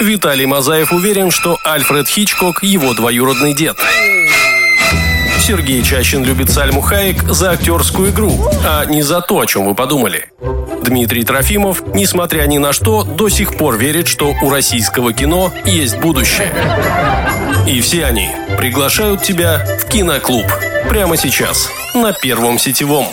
Виталий Мазаев уверен, что Альфред Хичкок – его двоюродный дед. Сергей Чащин любит Сальму Хаек за актерскую игру, а не за то, о чем вы подумали. Дмитрий Трофимов, несмотря ни на что, до сих пор верит, что у российского кино есть будущее. И все они приглашают тебя в киноклуб. Прямо сейчас, на Первом сетевом.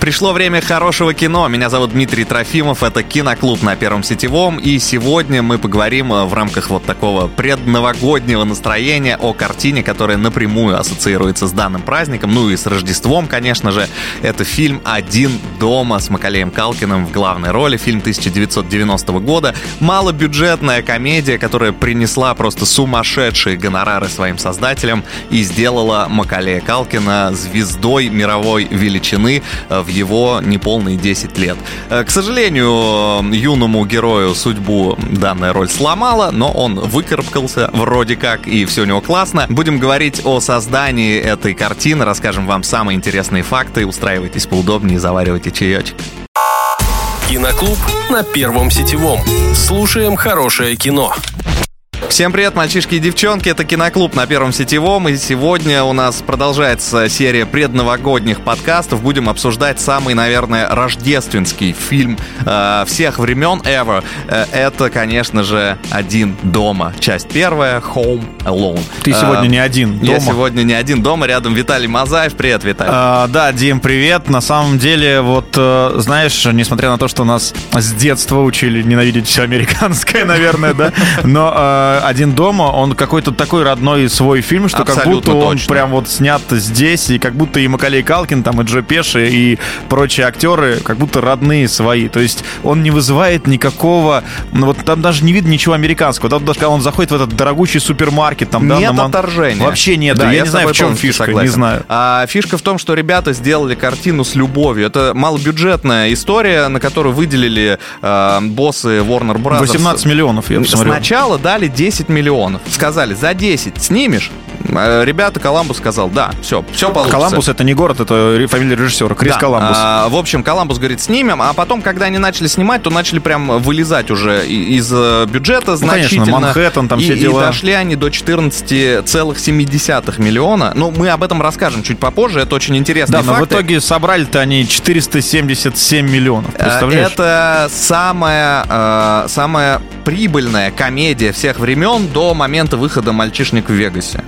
Пришло время хорошего кино. Меня зовут Дмитрий Трофимов. Это Киноклуб на Первом Сетевом. И сегодня мы поговорим э, в рамках вот такого предновогоднего настроения о картине, которая напрямую ассоциируется с данным праздником. Ну и с Рождеством, конечно же. Это фильм «Один дома» с Макалеем Калкиным в главной роли. Фильм 1990 года. Малобюджетная комедия, которая принесла просто сумасшедшие гонорары своим создателям и сделала Макалея Калкина звездой мировой величины в его неполные 10 лет. Э, к сожалению, юному герою судьбу данная роль сломала, но он выкарабкался вроде как, и все у него классно. Будем говорить о создании этой картины, расскажем вам самые интересные факты. Устраивайтесь поудобнее, заваривайте чаечек. Киноклуб на Первом сетевом. Слушаем хорошее кино. Всем привет, мальчишки и девчонки, это Киноклуб на Первом Сетевом, и сегодня у нас продолжается серия предновогодних подкастов. Будем обсуждать самый, наверное, рождественский фильм э, всех времен ever. Э, это, конечно же, «Один дома». Часть первая, «Home Alone». Ты сегодня э, не один дома. Я сегодня не один дома, рядом Виталий Мазаев. Привет, Виталий. А, да, Дим, привет. На самом деле, вот, э, знаешь, несмотря на то, что нас с детства учили ненавидеть все американское, наверное, да, но э, один дома, он какой-то такой родной свой фильм, что Абсолютно как будто он точно. прям вот снят здесь, и как будто и Макалей Калкин, там, и Джо Пеши, и прочие актеры, как будто родные свои. То есть он не вызывает никакого, ну вот там даже не видно ничего американского. Там даже когда он заходит в этот дорогущий супермаркет, там, да, нет на... отторжения. Вообще нет. Да, я, я не знаю, в чем фишка, согласен. не знаю. А, фишка в том, что ребята сделали картину с любовью. Это малобюджетная история, на которую выделили э, боссы Warner Bros. 18 миллионов, я посмотрел. Сначала дали 10 миллионов. Сказали, за 10 снимешь, ребята, Коламбус сказал, да, все, все получится. Коламбус это не город, это фамилия режиссера, Крис да. Коламбус. А, в общем, Коламбус говорит, снимем, а потом, когда они начали снимать, то начали прям вылезать уже из э, бюджета значительно. Ну, конечно, Манхэттен, там и, все дела. И дошли они до 14,7 миллиона. Ну, мы об этом расскажем чуть попозже, это очень интересно. Да, но факты. в итоге собрали-то они 477 миллионов, э, представляешь? Это самая, самая прибыльная комедия всех времен до момента выхода «Мальчишник в Вегасе».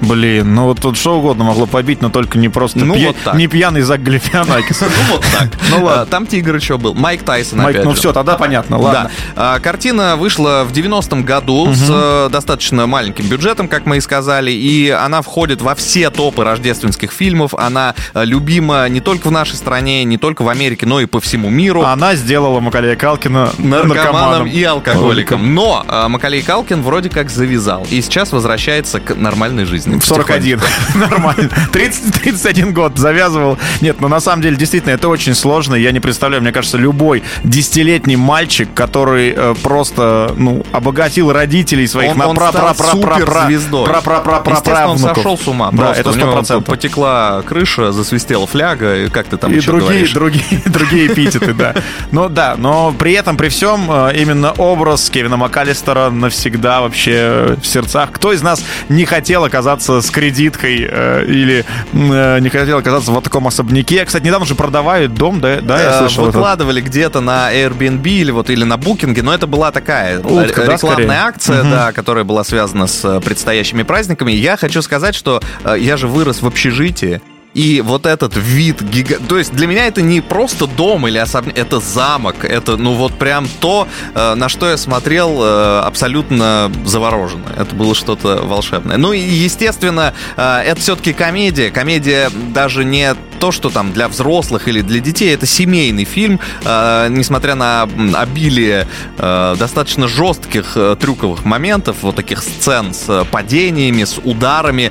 Блин, ну вот тут что угодно могло побить, но только не просто ну, пья... вот так. не пьяный Зак Галифианакис. Ну вот так. Ну ладно. Там Тигр еще был. Майк Тайсон Майк, Ну все, тогда понятно, ладно. А, картина вышла в 90-м году с э, достаточно маленьким бюджетом, как мы и сказали, и она входит во все топы рождественских фильмов. Она э, любима не только в нашей стране, не только в Америке, но и по всему миру. Она сделала Макалея Калкина наркоманом, и алкоголиком. Но э, Макалей Калкин вроде как завязал и сейчас возвращается к нормальной жизни в 41. Нормально. 30, 31 год завязывал. Нет, ну на самом деле, действительно, это очень сложно. Я не представляю, мне кажется, любой десятилетний мальчик, который э, просто, ну, обогатил родителей своих он, на пра пра пра пра пра пра пра пра пра пра он сошел с ума. Да, это сто процентов. Потекла крыша, засвистела фляга, и как ты там И другие, другие, другие эпитеты, да. Ну да, но при этом, при всем, э, именно образ Кевина МакАлистера навсегда вообще в сердцах. Кто из нас не хотел оказаться оказаться с кредиткой э, или э, не хотел оказаться в вот таком особняке. Кстати, недавно же продавают дом, да, да я э, слышал. Выкладывали где-то на Airbnb или вот или на Booking, но это была такая Утка, рекламная да, акция, угу. да, которая была связана с предстоящими праздниками. Я хочу сказать, что э, я же вырос в общежитии. И вот этот вид, гига... то есть для меня это не просто дом или особняк, это замок, это ну вот прям то, э, на что я смотрел э, абсолютно завороженно. Это было что-то волшебное. Ну и естественно, э, это все-таки комедия. Комедия даже не то, что там для взрослых или для детей, это семейный фильм, несмотря на обилие достаточно жестких трюковых моментов, вот таких сцен с падениями, с ударами.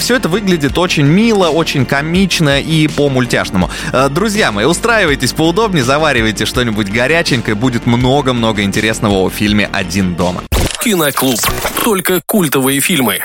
все это выглядит очень мило, очень комично и по-мультяшному. Э, друзья мои, устраивайтесь поудобнее, заваривайте что-нибудь горяченькое, будет много-много интересного о фильме «Один дома». Киноклуб. Только культовые фильмы.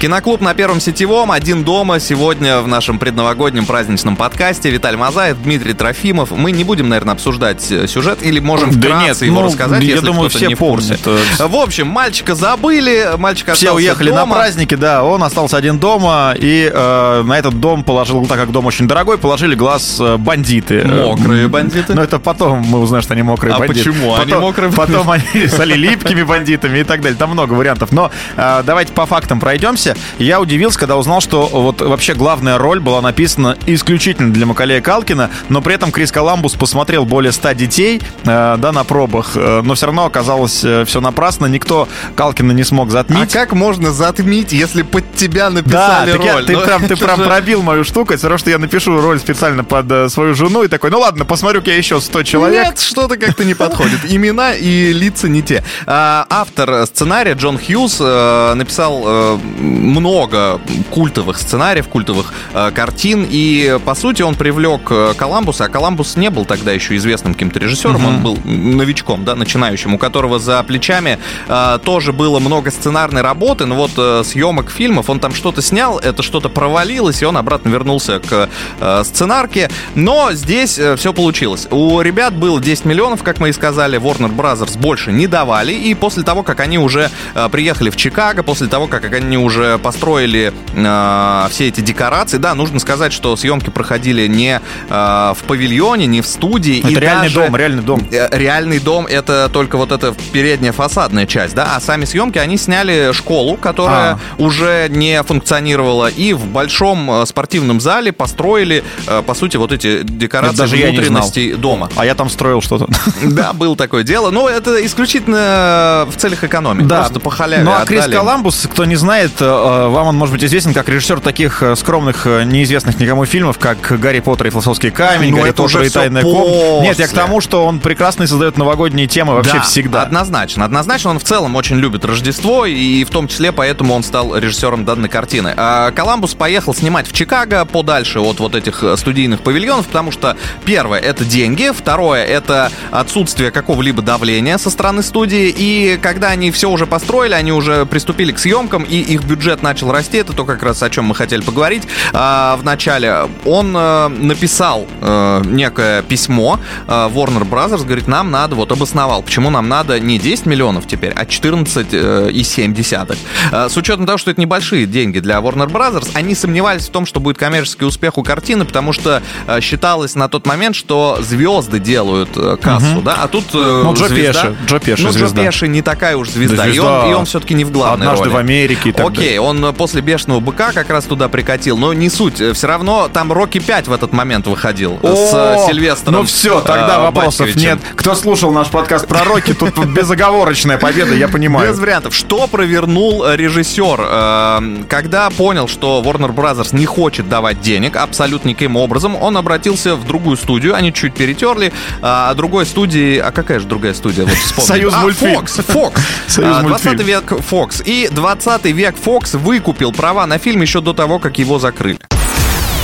Киноклуб на Первом Сетевом, один дома. Сегодня в нашем предновогоднем праздничном подкасте Виталий Мазаев, Дмитрий Трофимов. Мы не будем, наверное, обсуждать э, сюжет или можем вкратце да нет, его ну, рассказать, я если думаю, все не в курсе. В общем, мальчика забыли, мальчик Все уехали дома. на праздники, да, он остался один дома, и э, на этот дом положил, так как дом очень дорогой, положили глаз э, бандиты. Мокрые бандиты? Но это потом мы узнаем, что они мокрые а бандиты. почему? Потом, они мокрые Потом они стали липкими бандитами и так далее. Там много вариантов. Но э, давайте по фактам пройдемся. Я удивился, когда узнал, что вот вообще главная роль была написана исключительно для Макалея Калкина, но при этом Крис Коламбус посмотрел более 100 детей, э, да, на пробах, э, но все равно оказалось э, все напрасно. Никто Калкина не смог затмить. А как можно затмить, если под тебя написали да, роль? Я, ты, ну, прям, ты прям пробил мою штуку. Все равно, что я напишу роль специально под э, свою жену и такой, ну ладно, посмотрю-ка я еще 100 человек. Нет, что-то как-то не подходит. Имена и лица не те. А, автор сценария Джон Хьюз написал много культовых сценариев, культовых э, картин, и, по сути, он привлек э, Коламбуса, а Коламбус не был тогда еще известным каким-то режиссером, mm-hmm. он был новичком, да, начинающим, у которого за плечами э, тоже было много сценарной работы, но вот э, съемок фильмов, он там что-то снял, это что-то провалилось, и он обратно вернулся к э, сценарке, но здесь э, все получилось. У ребят было 10 миллионов, как мы и сказали, Warner Brothers больше не давали, и после того, как они уже э, приехали в Чикаго, после того, как они уже построили э, все эти декорации, да, нужно сказать, что съемки проходили не э, в павильоне, не в студии. Это реальный даже, дом, реальный дом. Э, реальный дом это только вот эта передняя фасадная часть, да, а сами съемки они сняли школу, которая а. уже не функционировала, и в большом э, спортивном зале построили, э, по сути, вот эти декорации даже внутренности дома. А я там строил что-то. Да, было такое дело. Но это исключительно в целях экономии. Да. Просто по халяве Ну, а Крис Коламбус, кто не знает, вам он может быть известен как режиссер таких скромных, неизвестных никому фильмов, как «Гарри Поттер и философский камень», ну, «Гарри Поттер и тайная комната». Нет, я к тому, что он прекрасно создает новогодние темы вообще да, всегда. однозначно. Однозначно он в целом очень любит Рождество, и в том числе поэтому он стал режиссером данной картины. А Коламбус поехал снимать в Чикаго подальше от вот этих э, студийных павильонов, потому что первое — это деньги, второе — это отсутствие какого-либо давления со стороны студии, и когда они все уже построили, они уже приступили к съемкам, и их бюджет начал расти, это то как раз о чем мы хотели поговорить а, в начале. Он а, написал а, некое письмо а, Warner Brothers, говорит, нам надо, вот обосновал, почему нам надо не 10 миллионов теперь, а 14,7. А, с учетом того, что это небольшие деньги для Warner Brothers, они сомневались в том, что будет коммерческий успех у картины, потому что а, считалось на тот момент, что звезды делают кассу, угу. да, а тут ну, Джо звезда... Пеши, Джо Пеши ну, звезда. Джо Пеши не такая уж звезда, да, звезда. И, он, и он все-таки не в главной Однажды роли. в Америке и так Окей, далее. он после «Бешеного быка» как раз туда прикатил, но не суть. Все равно там «Рокки 5» в этот момент выходил О, с Сильвестром. Ну все, тогда э, вопросов Батьковичем. нет. Кто слушал наш подкаст про Рокки, тут безоговорочная победа, я понимаю. Без вариантов. Что провернул режиссер? Э, Когда понял, что Warner Brothers не хочет давать денег абсолютно никаким образом, он обратился в другую студию, они чуть перетерли, а другой студии... А какая же другая студия? Вот. Союз а, мультфильм. Fox, Fox. Союз А, 20 мультфильм. век Fox. И 20 век Fox выкупил права на фильм еще до того, как его закрыли.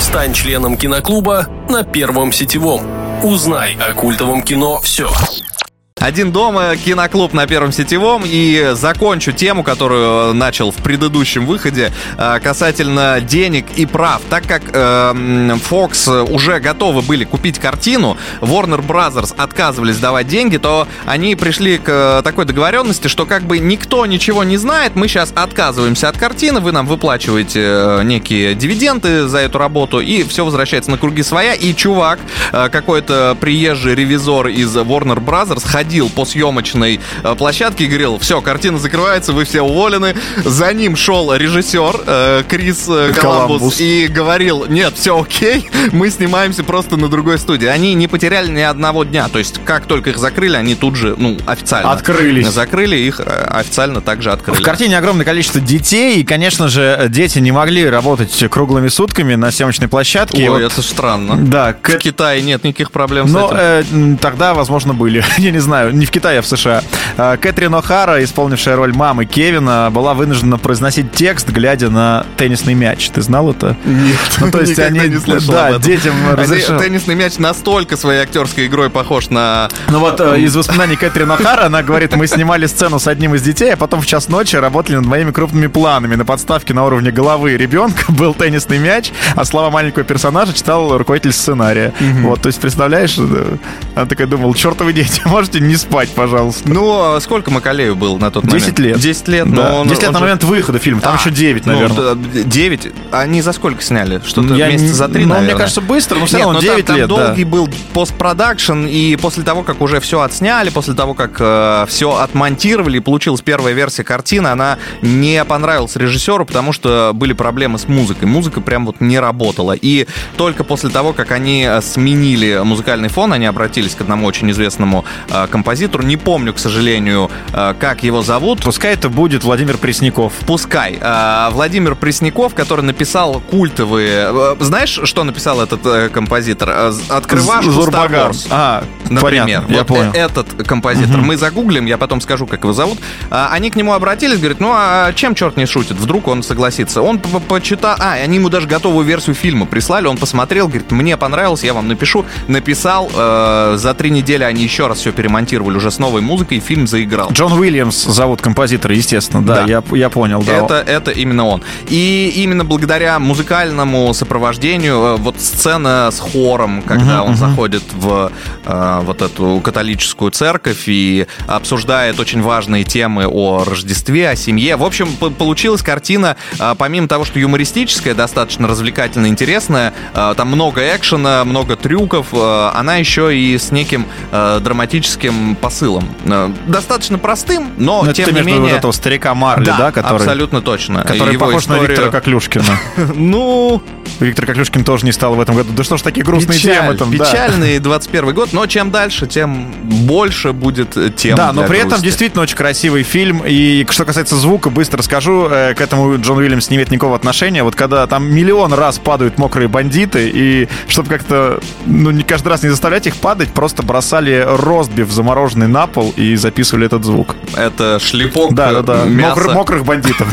Стань членом киноклуба на Первом сетевом. Узнай о культовом кино все. Один дома, киноклуб на Первом Сетевом. И закончу тему, которую начал в предыдущем выходе, э, касательно денег и прав. Так как э, Fox уже готовы были купить картину, Warner Brothers отказывались давать деньги, то они пришли к э, такой договоренности, что как бы никто ничего не знает, мы сейчас отказываемся от картины, вы нам выплачиваете некие дивиденды за эту работу, и все возвращается на круги своя. И чувак, какой-то приезжий ревизор из Warner Brothers, ходил по съемочной э, площадке и говорил, все, картина закрывается, вы все уволены. За ним шел режиссер э, Крис э, Коламбус, Коламбус. и говорил, нет, все окей, мы снимаемся просто на другой студии. Они не потеряли ни одного дня, то есть как только их закрыли, они тут же, ну, официально Открылись. закрыли, их официально также открыли. В картине огромное количество детей, и, конечно же, дети не могли работать круглыми сутками на съемочной площадке. Ой, вот- это странно. Да, к- В Китае нет никаких проблем с но этим. э, тогда, возможно, были. Я не знаю. Знаю, не в Китае, а в США. Э, Кэтрин О'Хара, исполнившая роль мамы Кевина, была вынуждена произносить текст, глядя на теннисный мяч. Ты знал это? Нет, Ну, то есть они, не слышал да, об этом. детям разрешил. Теннисный мяч настолько своей актерской игрой похож на... Ну вот э, из воспоминаний Кэтрин О'Хара она говорит, мы снимали сцену с одним из детей, а потом в час ночи работали над моими крупными планами. На подставке на уровне головы ребенка был теннисный мяч, а слова маленького персонажа читал руководитель сценария. Вот, то есть, представляешь, э, она такая думала, чертовы дети, можете не спать, пожалуйста. Ну, а сколько Макалею было на тот момент? 10 лет. 10 лет, но Да. он- 10 лет он на же- момент выхода фильма, там А, еще 9, ну, наверное. да, 9? Они за сколько сняли? Что-то Я месяца за три, ну, наверное. мне кажется, быстро, но все равно ну, там- 9 там, лет, да. долгий был постпродакшн, и после того, как уже все отсняли, после того, как все отмонтировали, и получилась первая версия картины, она не понравилась режиссеру, потому что были проблемы с музыкой. Музыка прям вот не работала. И только после того, как они э, сменили музыкальный фон, они обратились к одному очень известному э, композитору. Не помню, к сожалению, э, как его зовут. Пускай это будет Владимир Пресняков. Пускай. А, Владимир Пресняков, который написал культовые... э, Знаешь, что написал этот э, композитор? Э, Открывашку Star. Wars. А, Например, понятно, я вот понял. э- этот композитор. Мы загуглим, я потом скажу, как его зовут. Они к нему обратились, говорят, ну а чем черт не шутит? Вдруг он согласится. Он по- по- почитал... А, они ему даже готовую версию фильма прислали, он посмотрел, говорит, мне понравилось, я вам напишу. Написал, э, за три недели они еще раз все перемонтировали уже с новой музыкой, и фильм заиграл. Джон Уильямс зовут композитора, естественно, да, Да. Я, я понял, да. Это, это именно он. И именно благодаря музыкальному сопровождению, э, вот сцена с хором, когда он заходит в э, вот эту католическую церковь и обсуждает очень важные темы о Рождестве, о семье. В общем, получилась картина, э, помимо того, что юмористическая, достаточно развлекательная, интересная, э, там много экшена, много трюков, э, она еще и с неким э, драматическим посылом. Э, Достаточно простым, но, Ну, это тем ты не между менее... вот этого старика Марли, да, который, абсолютно точно. который Его похож на историю- Виктора Коклюшкина. Ну, Виктор Коклюшкин тоже не стал в этом году. Да что ж такие грустные печаль, темы там, да. печальный 21 год, но чем дальше, тем больше будет э, тем Да, но при этом грусти. действительно очень красивый фильм. И что касается звука, быстро скажу, э, к этому Джон Уильямс не имеет никакого отношения. Вот когда там миллион раз падают мокрые бандиты, и чтобы как-то, ну, не каждый раз не заставлять их падать, просто бросали ростбиф замороженный на пол и записывали этот звук. Это шлепок Да, да, да. Мокр- мокрых бандитов.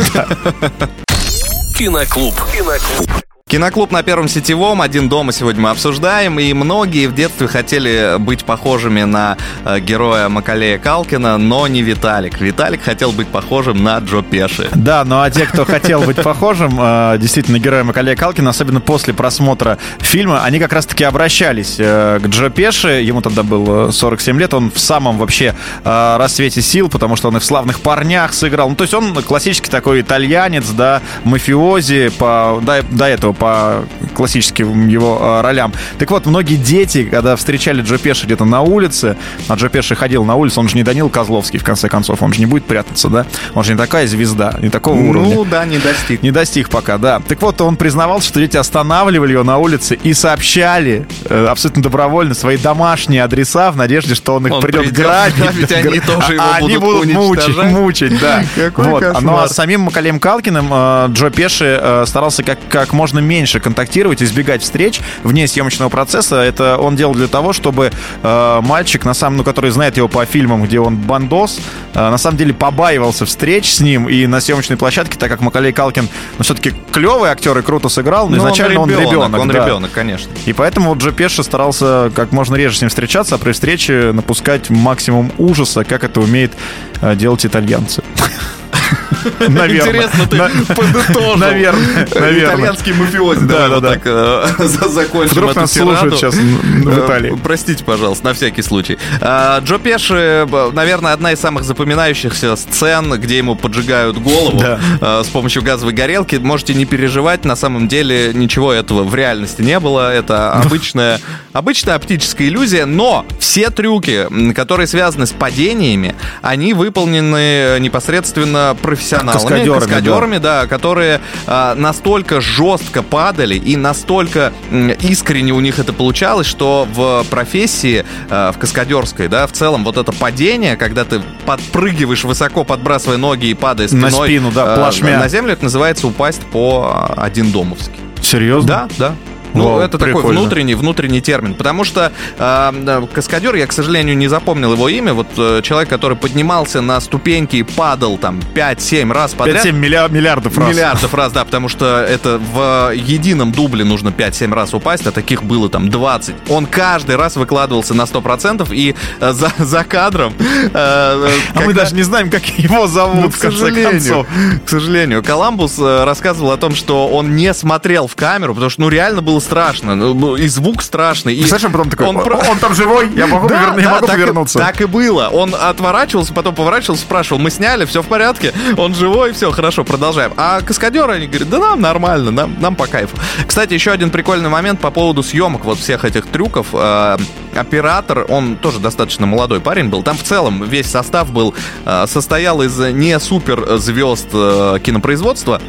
Киноклуб. Киноклуб. Киноклуб на Первом Сетевом, один дома сегодня мы обсуждаем, и многие в детстве хотели быть похожими на э, героя Макалея Калкина, но не Виталик. Виталик хотел быть похожим на Джо Пеши. Да, ну а те, кто хотел быть похожим, э, действительно, героем Макалея Калкина, особенно после просмотра фильма, они как раз-таки обращались э, к Джо Пеши, ему тогда было 47 лет, он в самом вообще расцвете сил, потому что он и в «Славных парнях» сыграл. Ну, то есть он классический такой итальянец, да, мафиози, по, до, до этого по классическим его э, ролям. Так вот, многие дети, когда встречали Джо Пеши где-то на улице, а Джо Пеши ходил на улицу, он же не Данил Козловский, в конце концов, он же не будет прятаться, да? Он же не такая звезда, не такого уровня. Ну да, не достиг. Не достиг пока, да. Так вот, он признавался, что дети останавливали его на улице и сообщали э, абсолютно добровольно свои домашние адреса в надежде, что он их Он придет придет грабить. грабить, они тоже его а они будут будут мучить, мучить, да. Какой Вот. кошмар. Ну а с самим Макалеем Калкиным э, Джо Пеши э, старался как, как можно меньше контактировать, избегать встреч вне съемочного процесса. Это он делал для того, чтобы э, мальчик, на самом, ну, который знает его по фильмам, где он бандос, э, на самом деле побаивался встреч с ним и на съемочной площадке, так как Макалей Калкин, ну, все-таки клевый актер и круто сыграл, но Ну, изначально он ребенок. Он да. ребенок, конечно. И поэтому вот Джо Пеши старался как можно реже с ним встречаться, а при встрече напускать максимум ужаса, как это умеет э, делать итальянцы. Наверное. Интересно, ты подытожил. Наверное. Итальянский мафиози. Да, да, да. э, за- закончим Вдруг нас слушают сейчас в Э, Италии. Простите, пожалуйста, на всякий случай. А, Джо Пеши, наверное, одна из самых запоминающихся сцен, где ему поджигают голову э, с помощью газовой горелки. Можете не переживать, на самом деле ничего этого в реальности не было. Это обычная, обычная оптическая иллюзия, но все трюки, которые связаны с падениями, они выполнены непосредственно профессионалами, Каскадерами, каскадерами, да, которые а, настолько жестко падали и настолько м, искренне у них это получалось, что в профессии, а, в каскадерской, да, в целом вот это падение, когда ты подпрыгиваешь высоко, подбрасывая ноги и падая На спиной спину, да, а, плашмя. на землю, это называется упасть по один домовски. Серьезно? Да, да. Ну, Вау, это прикольно. такой внутренний, внутренний термин. Потому что э, каскадер, я, к сожалению, не запомнил его имя. Вот э, человек, который поднимался на ступеньки и падал там 5-7 раз подряд. 5-7 миллиардов раз. Миллиардов раз, да, потому что это в едином дубле нужно 5-7 раз упасть, а таких было там 20. Он каждый раз выкладывался на 100% и э, за, за кадром... Э, а когда... мы даже не знаем, как его зовут, ну, в конце концов. К сожалению. Коламбус э, рассказывал о том, что он не смотрел в камеру, потому что, ну, реально было страшно. Ну, и звук страшный. И Знаешь, он потом такой, он, он там живой, я могу, да, повер... да, я могу так повернуться. И, так и было. Он отворачивался, потом поворачивался, спрашивал, мы сняли, все в порядке, он живой, все, хорошо, продолжаем. А каскадеры, они говорят, да нам нормально, нам, нам по кайфу. Кстати, еще один прикольный момент по поводу съемок вот всех этих трюков. Э, оператор, он тоже достаточно молодой парень был. Там в целом весь состав был, э, состоял из не супер звезд э, кинопроизводства,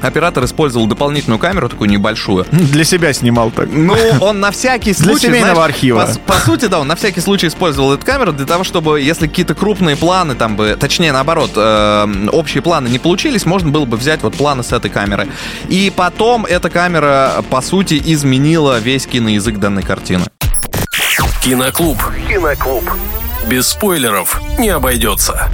Оператор использовал дополнительную камеру, такую небольшую. Для себя снимал так. Ну, он на всякий случай... Для семейного знаешь, архива. По, по сути, да, он на всякий случай использовал эту камеру для того, чтобы, если какие-то крупные планы, там бы, точнее, наоборот, э, общие планы не получились, можно было бы взять вот планы с этой камеры. И потом эта камера, по сути, изменила весь киноязык данной картины. Киноклуб. Киноклуб. Без спойлеров не обойдется.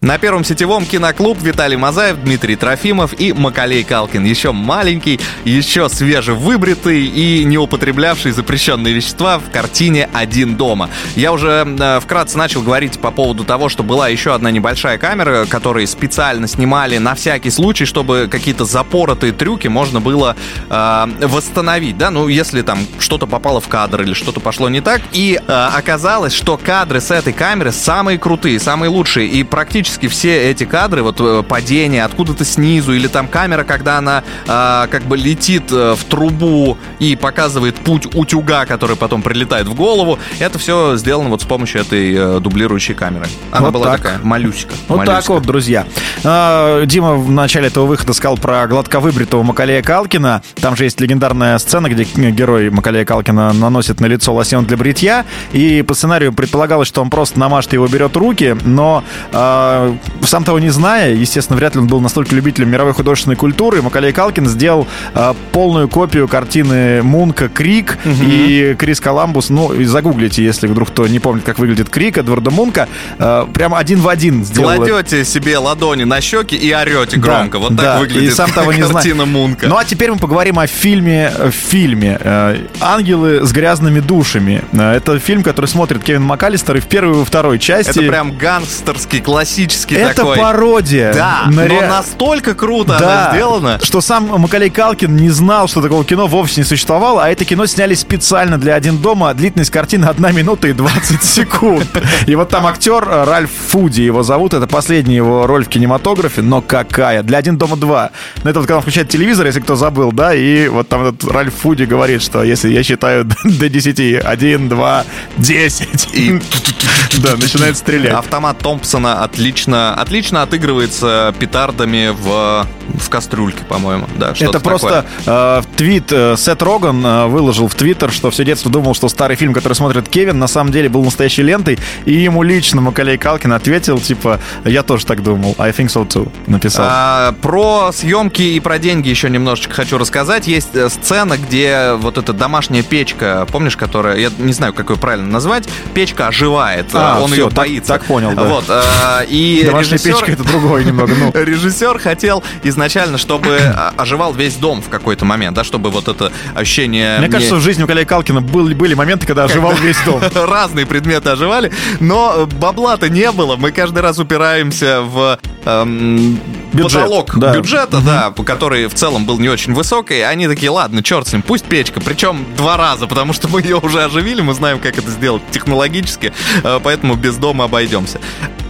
На первом сетевом киноклуб Виталий Мазаев, Дмитрий Трофимов и Макалей Калкин. Еще маленький, еще свежевыбритый и не употреблявший запрещенные вещества в картине «Один дома». Я уже э, вкратце начал говорить по поводу того, что была еще одна небольшая камера, которую специально снимали на всякий случай, чтобы какие-то запоротые трюки можно было э, восстановить, да, ну, если там что-то попало в кадр или что-то пошло не так. И э, оказалось, что кадры с этой камеры самые крутые, самые лучшие и практически практически все эти кадры, вот э, падение откуда-то снизу, или там камера, когда она э, как бы летит э, в трубу и показывает путь утюга, который потом прилетает в голову, это все сделано вот с помощью этой э, дублирующей камеры. Она вот была так. такая малюсика. Вот малюсика. так вот, друзья. А, Дима в начале этого выхода сказал про гладковыбритого Макалея Калкина. Там же есть легендарная сцена, где герой Макалея Калкина наносит на лицо лосьон для бритья, и по сценарию предполагалось, что он просто намажет его, берет руки, но э, сам того не зная, естественно, вряд ли он был настолько любителем мировой художественной культуры, Макалей Калкин сделал э, полную копию картины Мунка «Крик» угу. и Крис Коламбус. Ну, и загуглите, если вдруг кто не помнит, как выглядит «Крик» Эдварда Мунка. Э, прямо один в один сделал. Кладете себе ладони на щеки и орете громко. Да, вот так да, выглядит и сам того не картина зная. Мунка. Ну, а теперь мы поговорим о фильме, в фильме «Ангелы с грязными душами». Это фильм, который смотрит Кевин МакАлистер и в первой и во второй части. Это прям гангстерский, классический классический это такой. Это пародия. Да, на но ре... настолько круто да, она сделана. Что сам Макалей Калкин не знал, что такого кино вовсе не существовало, а это кино сняли специально для «Один дома». Длительность картины 1 минута и 20 секунд. И вот там актер э, Ральф Фуди его зовут. Это последняя его роль в кинематографе, но какая? Для «Один дома 2». Но это вот когда он включает телевизор, если кто забыл, да, и вот там этот Ральф Фуди говорит, что если я считаю до 10, 1, 2, 10, и да, начинает стрелять. Автомат Томпсона отлично, отлично отыгрывается петардами в, в кастрюльке, по-моему. Да, Это просто э, твит э, Сет Роган э, выложил в Твиттер, что все детство думал, что старый фильм, который смотрит Кевин, на самом деле был настоящей лентой, и ему лично Макалей Калкин ответил, типа, я тоже так думал, I think so too, написал. А, про съемки и про деньги еще немножечко хочу рассказать. Есть э, сцена, где вот эта домашняя печка, помнишь, которая, я не знаю, как ее правильно назвать, печка оживает, а, он все, ее боится. Так, так понял, да. Вот, э, и Домашняя режиссер, печка это другое немного. Ну. Режиссер хотел изначально, чтобы оживал весь дом в какой-то момент, да, чтобы вот это ощущение... Мне кажется, в жизни у Калея Калкина были, были моменты, когда оживал весь дом. Разные предметы оживали, но бабла-то не было. Мы каждый раз упираемся в эм, Бюджет, потолок да. бюджета, угу. да, который в целом был не очень высокий. Они такие, ладно, черт с ним, пусть печка. Причем два раза, потому что мы ее уже оживили, мы знаем, как это сделать технологически, э, поэтому без дома обойдемся.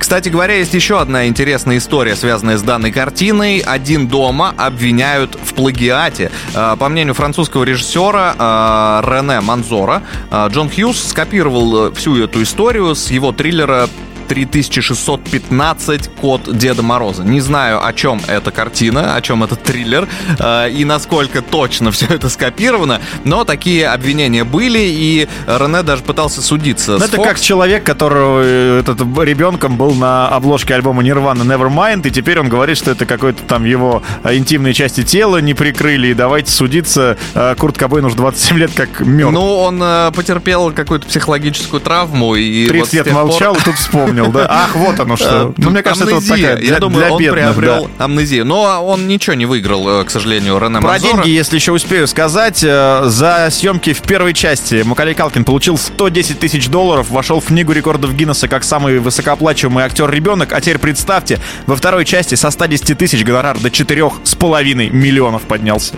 Кстати говоря, есть еще одна интересная история, связанная с данной картиной. «Один дома» обвиняют в плагиате. Э, по мнению французского режиссера э, Рене Манзора, Джон Хьюз скопировал всю эту историю с его триллера 3615 Код Деда Мороза. Не знаю, о чем эта картина, о чем этот триллер э, и насколько точно все это скопировано, но такие обвинения были, и Рене даже пытался судиться. Ну, это Fox. как человек, которого э, этот ребенком был на обложке альбома Nirvana Nevermind, и теперь он говорит, что это какой-то там его э, интимные части тела не прикрыли, и давайте судиться. Э, Курт Кобейн уже 27 лет как мертв. Ну, он потерпел какую-то психологическую травму. И 30 вот лет молчал, и тут вспомнил, да? Ах, вот оно что. Ну, мне кажется, это вот такая для, Я думаю, он приобрел амнезию. Но он ничего не выиграл, к сожалению, Рене Про деньги, если еще успею сказать, за съемки в первой части Макалей Калкин получил 110 тысяч долларов, вошел в книгу рекордов Гиннесса как самый высокооплачиваемый актер-ребенок. А теперь представьте, во второй части со 110 тысяч гонорар до 4,5 миллионов поднялся.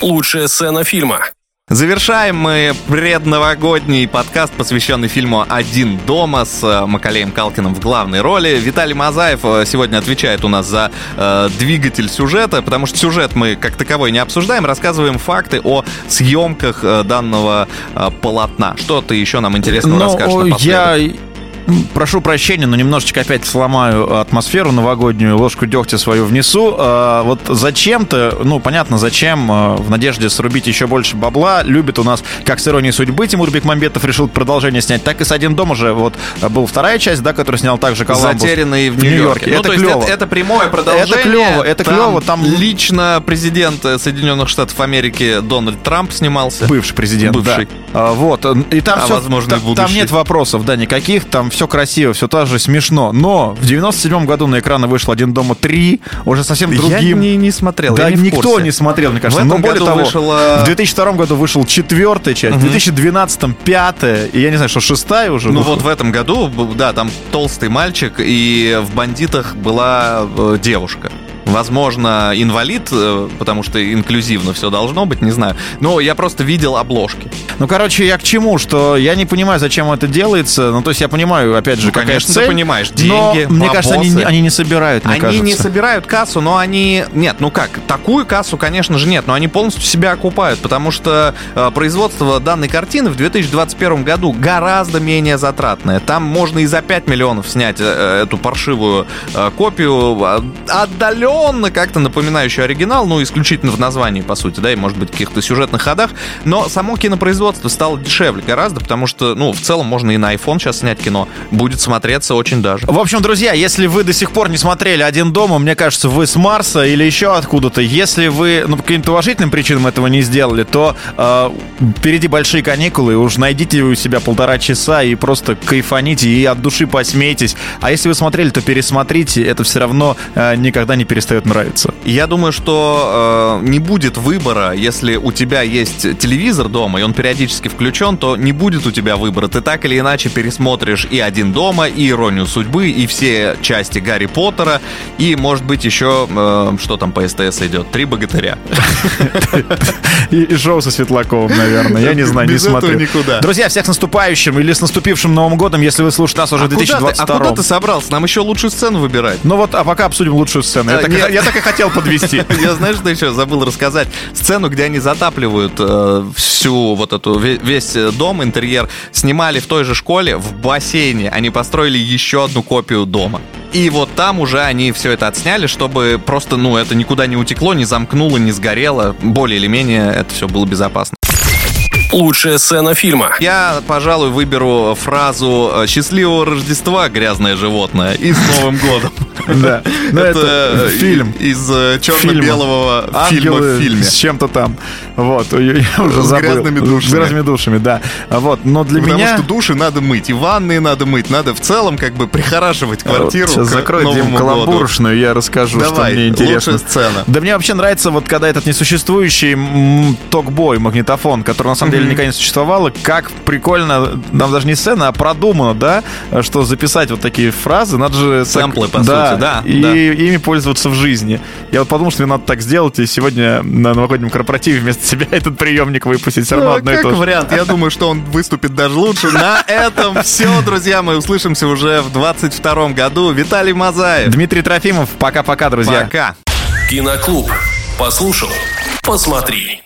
Лучшая сцена фильма. Завершаем мы предновогодний подкаст, посвященный фильму «Один дома» с э, Макалеем Калкиным в главной роли. Виталий Мазаев э, сегодня отвечает у нас за э, двигатель сюжета, потому что сюжет мы как таковой не обсуждаем, рассказываем факты о съемках э, данного э, полотна. Что ты еще нам интересного Но расскажешь напоследок? Я прошу прощения, но немножечко опять сломаю атмосферу новогоднюю, ложку дегтя свою внесу. А, вот зачем-то, ну, понятно, зачем, а, в надежде срубить еще больше бабла, любит у нас, как с иронией судьбы, Тимур Бекмамбетов решил продолжение снять, так и с «Один дом» уже вот был вторая часть, да, которую снял также Коламбус. Затерянный в Нью-Йорке. Ну, это клево. Это, это прямое продолжение. Это клево, это там клево. Там лично президент Соединенных Штатов Америки Дональд Трамп снимался. Бывший президент, Бывший. Да. Вот. И там а все, возможно, там, там нет вопросов, да, никаких, там все красиво, все тоже смешно. Но в 97 году на экраны вышел «Один дома 3», уже совсем другим. Я не, не смотрел, Да, я не никто не смотрел, мне кажется. Но более году того, вышла... в 2002 году вышел четвертая часть, в 2012 пятая, и я не знаю, что шестая уже. Ну вот в этом году, да, там толстый мальчик, и в «Бандитах» была э, девушка. Возможно, инвалид, э, потому что инклюзивно все должно быть, не знаю. Но я просто видел обложки. Ну, короче, я к чему? Что я не понимаю, зачем это делается. Ну, то есть я понимаю, опять же, ну, какая конечно, цель. ты понимаешь, деньги, но, мне кажется, они, они не собирают, мне Они кажется. не собирают кассу, но они... Нет, ну как, такую кассу, конечно же, нет, но они полностью себя окупают, потому что э, производство данной картины в 2021 году гораздо менее затратное. Там можно и за 5 миллионов снять э, эту паршивую э, копию, э, отдаленно отдаленно как-то напоминающую оригинал, ну, исключительно в названии, по сути, да, и, может быть, каких-то сюжетных ходах, но само кинопроизводство стало дешевле гораздо, потому что, ну, в целом можно и на iPhone сейчас снять кино, будет смотреться очень даже. В общем, друзья, если вы до сих пор не смотрели «Один дома», мне кажется, вы с Марса или еще откуда-то, если вы, ну, по каким-то уважительным причинам этого не сделали, то э, впереди большие каникулы, уж найдите у себя полтора часа и просто кайфаните и от души посмейтесь. А если вы смотрели, то пересмотрите, это все равно э, никогда не перестает нравиться. Я думаю, что э, не будет выбора, если у тебя есть телевизор дома, и он периодически включен, то не будет у тебя выбора. Ты так или иначе пересмотришь и «Один дома», и «Иронию судьбы», и все части Гарри Поттера, и, может быть, еще, э, что там по СТС идет, «Три богатыря». И шоу со Светлаковым, наверное. Я не знаю, не смотрю. никуда. Друзья, всех с наступающим или с наступившим Новым годом, если вы слушаете нас уже в 2022 А куда ты собрался? Нам еще лучшую сцену выбирать. Ну вот, а пока обсудим лучшую сцену. Я так- Я так и хотел подвести. Я знаешь, что еще забыл рассказать? Сцену, где они затапливают э, всю вот эту, ве- весь э, дом, интерьер, снимали в той же школе, в бассейне. Они построили еще одну копию дома. И вот там уже они все это отсняли, чтобы просто, ну, это никуда не утекло, не замкнуло, не сгорело. Более или менее это все было безопасно. Лучшая сцена фильма. Я, пожалуй, выберу фразу э, «Счастливого Рождества, грязное животное» и с Новым годом. Да. Ну, это э, фильм. Из э, черно-белого фильма в фильме. с чем-то там. Вот, я уже С забыл. грязными душами. С грязными душами, да. Вот, но для Потому меня... что души надо мыть, и ванные надо мыть, надо в целом как бы прихорашивать квартиру Сейчас закрой, Дим, каламбуршную, я расскажу, что Давай, мне интересно. лучшая сцена. Да мне вообще нравится, вот когда этот несуществующий ток-бой, магнитофон, который на самом деле никогда не существовало, как прикольно, нам даже не сцена, а продумано, да, что записать вот такие фразы, надо же... так- Сэмплы, по да, сути, да, И да. ими пользоваться в жизни. Я вот подумал, что мне надо так сделать, и сегодня на новогоднем корпоративе вместо себя этот приемник выпустить. Все равно Ну, одно и как то же. вариант. Я думаю, что он выступит даже лучше. На этом все, друзья. Мы услышимся уже в 22 году. Виталий Мазаев. Дмитрий Трофимов, пока-пока, друзья. Пока. Киноклуб. Послушал, посмотри.